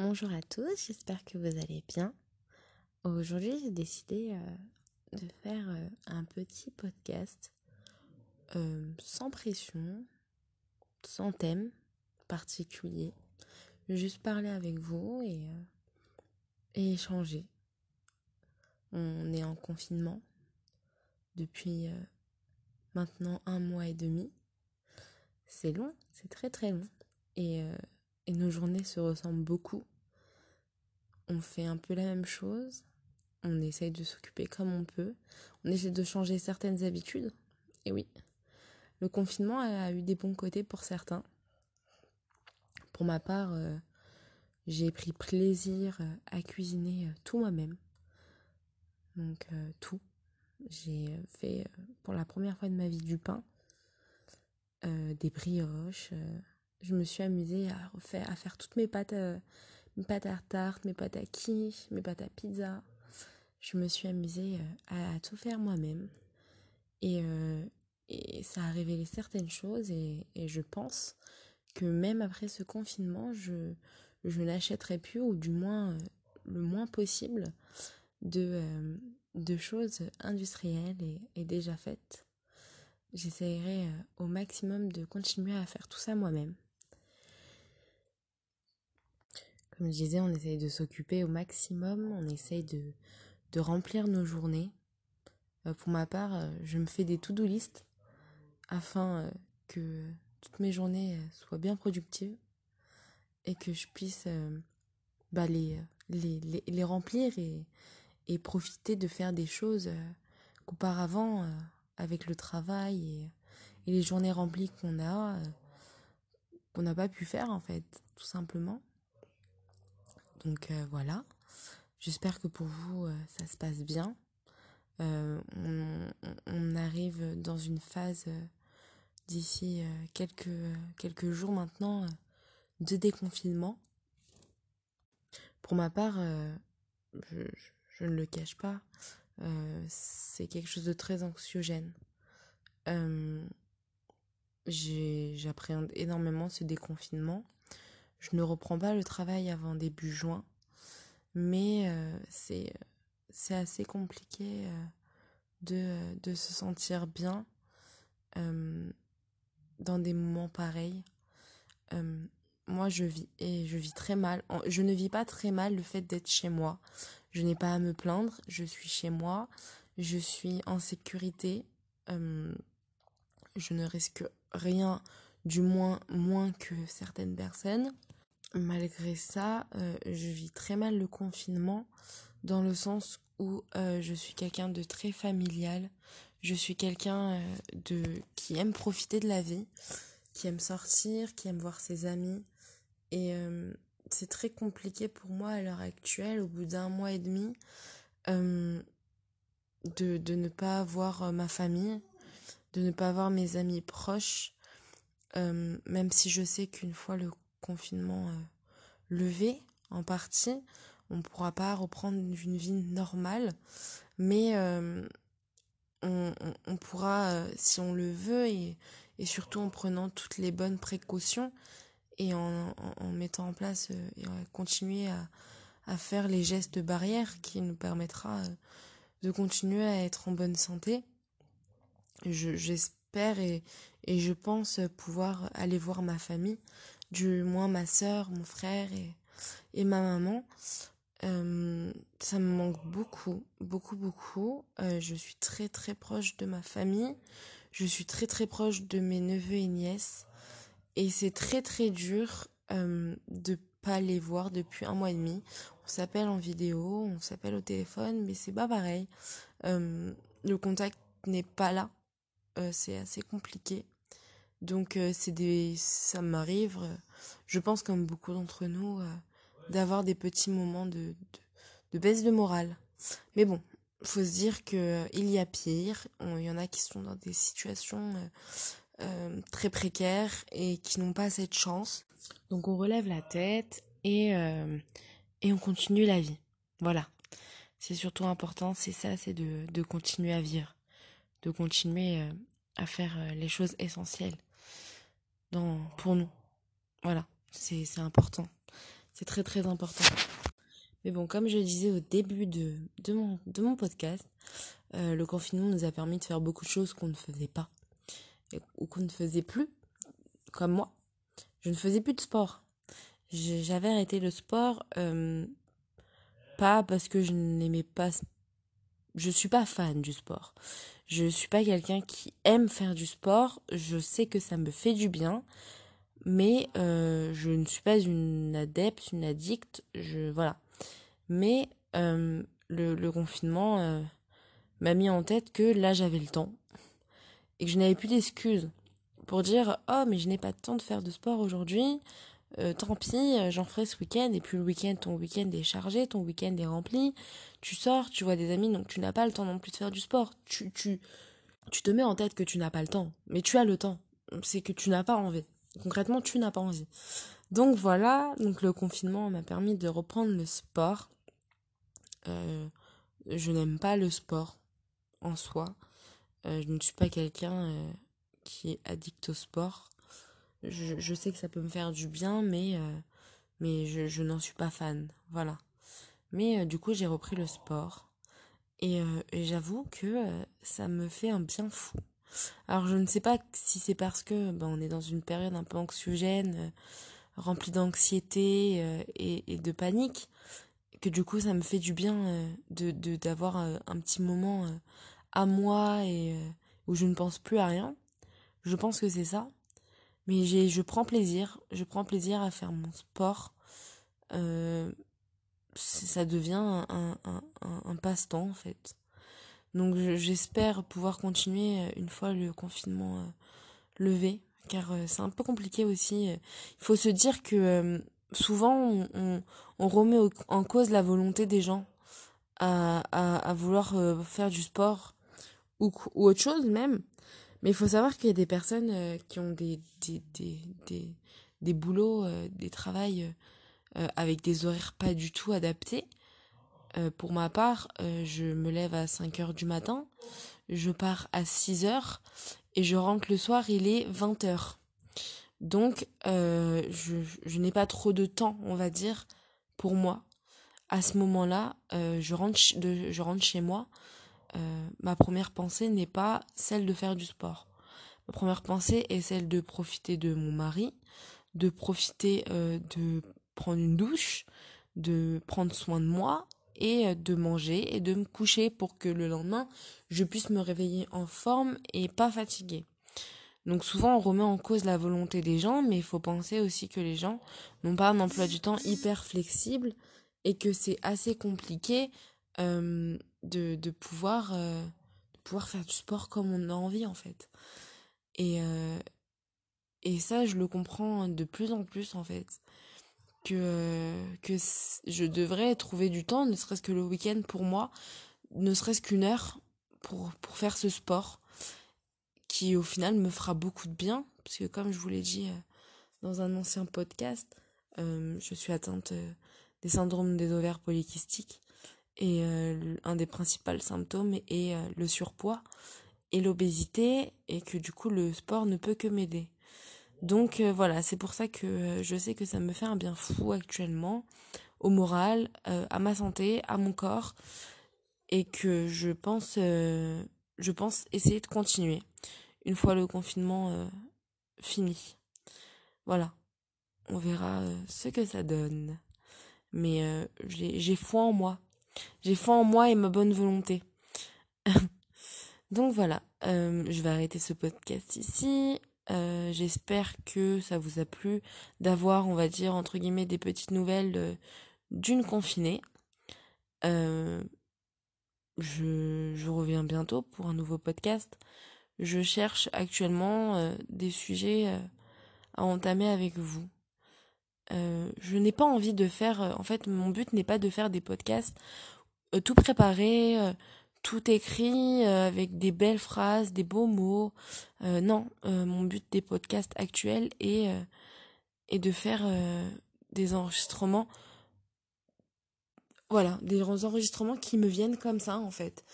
Bonjour à tous, j'espère que vous allez bien. Aujourd'hui, j'ai décidé euh, de faire euh, un petit podcast euh, sans pression, sans thème particulier. Juste parler avec vous et, et échanger. On est en confinement depuis maintenant un mois et demi. C'est long, c'est très très long. Et et nos journées se ressemblent beaucoup. On fait un peu la même chose, on essaye de s'occuper comme on peut, on essaie de changer certaines habitudes. Et oui, le confinement a eu des bons côtés pour certains. Pour ma part, euh, j'ai pris plaisir euh, à cuisiner euh, tout moi-même. Donc tout. J'ai fait pour la première fois de ma vie du pain, des brioches, je me suis amusée à refaire, à faire toutes mes pâtes, euh, mes pâtes à tarte, mes pâtes à quiche, mes pâtes à pizza. Je me suis amusée euh, à, tout faire moi-même. Et, euh, et, ça a révélé certaines choses et, et, je pense que même après ce confinement, je, je n'achèterai plus, ou du moins le moins possible, de, de choses industrielles et, et déjà faites. J'essaierai au maximum de continuer à faire tout ça moi-même. Comme je disais, on essaye de s'occuper au maximum, on essaye de, de remplir nos journées. Euh, pour ma part, euh, je me fais des to-do list afin euh, que toutes mes journées soient bien productives et que je puisse bah, les, les, les, remplir et, et profiter de faire des choses qu'auparavant, avec le travail et, et les journées remplies qu'on a, qu'on n'a pas pu faire en fait, tout simplement. Donc euh, voilà, j'espère que pour vous euh, ça se passe bien. Euh, on, arrive dans une phase d'ici quelques, jours maintenant de déconfinement. Pour ma part, je, ne le cache pas, c'est quelque chose de très anxiogène. J'appréhende énormément ce déconfinement je ne reprends pas le travail avant début juin, mais euh, c'est c'est assez compliqué euh, de, de, se sentir bien euh, dans des moments pareils. moi, je vis et je vis très mal. Je ne vis pas très mal le fait d'être chez moi. Je n'ai pas à me plaindre. Je suis chez moi. Je suis en sécurité. je ne risque rien, du moins moins que certaines personnes. Malgré ça, euh, je vis très mal le confinement dans le sens où euh, je suis quelqu'un de très familial. Je suis quelqu'un euh, de qui aime profiter de la vie, qui aime sortir, qui aime voir ses amis. Et c'est très compliqué pour moi à l'heure actuelle, au bout d'un mois et demi, de, de ne pas voir ma famille, de ne pas voir mes amis proches, même si je sais qu'une fois le confinement euh, levé en partie, on ne pourra pas reprendre une vie normale, mais euh, on, pourra, euh, si on le veut, et, surtout en prenant toutes les bonnes précautions et en, mettant en place et continuer à, à, faire les gestes barrières qui nous permettra de continuer à être en bonne santé. J'espère et je pense pouvoir aller voir ma famille du moins ma soeur, mon frère et, et ma maman. Euh, ça me manque beaucoup, beaucoup, beaucoup. Euh, je suis très, très proche de ma famille. Je suis très, très proche de mes neveux et nièces. Et c'est très, très dur euh, de pas les voir depuis un mois et demi. On s'appelle en vidéo, on s'appelle au téléphone, mais c'est pas pareil. Euh, le contact n'est pas là. c'est assez compliqué. Donc euh, c'est des ça m'arrive euh, je pense comme beaucoup d'entre nous euh, d'avoir des petits moments de, de, baisse de morale. Mais bon, faut se dire que il y a pire, il y en a qui sont dans des situations très précaires et qui n'ont pas cette chance. Donc on relève la tête et et on continue la vie. Voilà. C'est surtout important, c'est ça, c'est de, de continuer à vivre, de continuer à faire les choses essentielles pour nous. Voilà, c'est important. C'est très très important. Mais bon, comme je disais au début de, de, mon, de mon podcast, euh, le confinement nous a permis de faire beaucoup de choses qu'on ne faisait pas. ou qu'on ne faisait plus, comme moi. Je ne faisais plus de sport. J'avais arrêté le sport, euh, pas parce que je n'aimais pas... Je suis pas fan du sport. Je suis pas quelqu'un qui aime faire du sport. Je sais que ça me fait du bien mais euh, je ne suis pas une adepte, une addicte, je voilà. Mais euh, le, le, confinement euh, m'a mis en tête que là j'avais le temps et que je n'avais plus d'excuses pour dire oh mais je n'ai pas de temps de faire de sport aujourd'hui, tant pis, j'en ferai ce week-end et puis le week-end ton week-end est chargé, ton week-end est rempli, tu sors, tu vois des amis donc tu n'as pas le temps non plus de faire du sport, tu tu tu te mets en tête que tu n'as pas le temps, mais tu as le temps, c'est que tu n'as pas envie. Concrètement, tu n'as pas envie. Donc voilà, donc le confinement m'a permis de reprendre le sport. Euh, je n'aime pas le sport en soi. Euh, je ne suis pas quelqu'un euh, qui est addict au sport. Je, je, sais que ça peut me faire du bien, mais, mais je, je n'en suis pas fan. Voilà. Mais du coup, j'ai repris le sport. Et, et j'avoue que ça me fait un bien fou. Alors je ne sais pas si c'est parce que ben, on est dans une période un peu anxiogène, euh, remplie d'anxiété euh, et, de panique, que du coup ça me fait du bien euh, de d'avoir un petit moment à moi et où je ne pense plus à rien. Je pense que c'est ça. Mais j'ai je prends plaisir, je prends plaisir à faire mon sport. ça devient un, un, un, passe-temps en fait. Donc j'espère pouvoir continuer euh, une fois le confinement euh, levé, car euh, c'est un peu compliqué aussi. Il faut se dire que souvent on, on, remet en cause la volonté des gens à, à, à vouloir faire du sport ou, ou autre chose même. Mais il faut savoir qu'il y a des personnes qui ont des, des, des, des, des boulots, des travails avec des horaires pas du tout adaptés euh, pour ma part, euh, je me lève à 5 heures du matin, je pars à 6 heures et je rentre le soir, il est 20 heures. Donc, euh, je, je n'ai pas trop de temps, on va dire, pour moi. À ce moment-là, je, je rentre chez moi. Ma première pensée n'est pas celle de faire du sport. Ma première pensée est celle de profiter de mon mari, de profiter de prendre une douche, de prendre soin de moi et euh, de manger et de me coucher pour que le lendemain je puisse me réveiller en forme et pas fatiguée. Donc souvent on remet en cause la volonté des gens, mais il faut penser aussi que les gens n'ont pas un emploi du temps hyper flexible et que c'est assez compliqué euh, de, de, pouvoir, euh, pouvoir faire du sport comme on a envie en fait. Et, euh, et ça je le comprends de plus en plus en fait que, que je devrais trouver du temps, ne serait-ce que le week-end pour moi, ne serait-ce qu'une heure pour, pour faire ce sport qui au final me fera beaucoup de bien, parce que comme je vous l'ai dit euh, dans un ancien podcast, euh, je suis atteinte euh, des syndromes des ovaires polykystiques et un des principaux symptômes est le surpoids et l'obésité et que du coup le sport ne peut que m'aider. Donc euh, voilà, c'est pour ça que euh, je sais que ça me fait un bien fou actuellement au moral, euh, à ma santé, à mon corps et que je pense je pense essayer de continuer une fois le confinement fini. Voilà. On verra ce que ça donne. Mais j'ai foi en moi. J'ai foi en moi et ma bonne volonté. Donc voilà, je vais arrêter ce podcast ici. Euh, j'espère que ça vous a plu d'avoir, on va dire, entre guillemets, des petites nouvelles d'une confinée. Euh, je, je, reviens bientôt pour un nouveau podcast. Je cherche actuellement euh, des sujets à entamer avec vous. Je n'ai pas envie de faire, en fait, mon but n'est pas de faire des podcasts tout préparés tout écrit euh, avec des belles phrases, des beaux mots. Euh, non, euh, mon but des podcasts actuels est, est de faire des enregistrements. Voilà, des enregistrements qui me viennent comme ça en fait.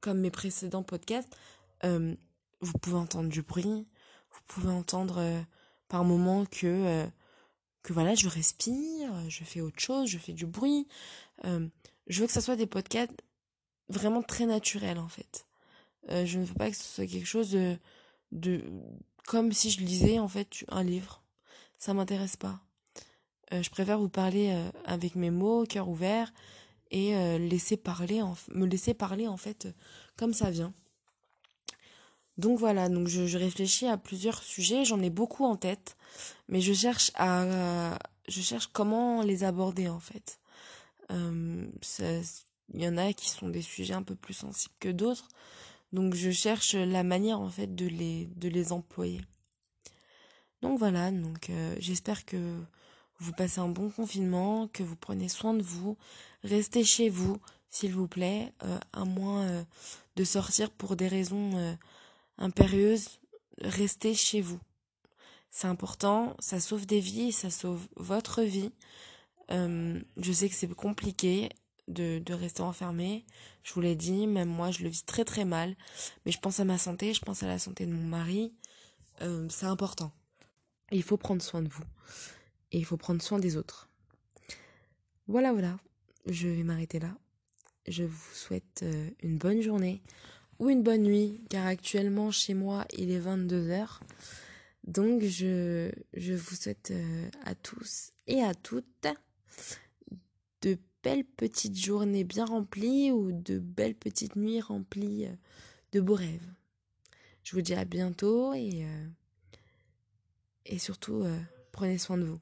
comme mes précédents podcasts, vous pouvez entendre du bruit, vous pouvez entendre par moments que que voilà, je respire, je fais autre chose, je fais du bruit. je veux que ça soit des podcasts vraiment très naturels en fait. je ne veux pas que ce soit quelque chose de, de comme si je lisais en fait un livre. Ça m'intéresse pas. je préfère vous parler avec mes mots, cœur ouvert, et laisser parler, me laisser parler en fait comme ça vient. Donc voilà, donc je, réfléchis à plusieurs sujets, j'en ai beaucoup en tête, mais je cherche à, je cherche comment les aborder en fait. il y en a qui sont des sujets un peu plus sensibles que d'autres, donc je cherche la manière en fait de les, de les employer. Donc voilà, donc j'espère que vous passez un bon confinement, que vous prenez soin de vous, restez chez vous, s'il vous plaît, à moins de sortir pour des raisons impérieuse, restez chez vous. C'est important, ça sauve des vies, ça sauve votre vie. Euh, je sais que c'est compliqué de, rester enfermé, je vous l'ai dit, même moi je le vis très très mal, mais je pense à ma santé, je pense à la santé de mon mari, euh, c'est important. il faut prendre soin de vous, et il faut prendre soin des autres. Voilà, voilà, je vais m'arrêter là. Je vous souhaite euh, une bonne journée ou une bonne nuit, car actuellement chez moi il est 22h. Donc je, vous souhaite euh, à tous et à toutes de belles petites journées bien remplies ou de belles petites nuits remplies euh, de beaux rêves. Je vous dis à bientôt et, euh, et surtout prenez soin de vous.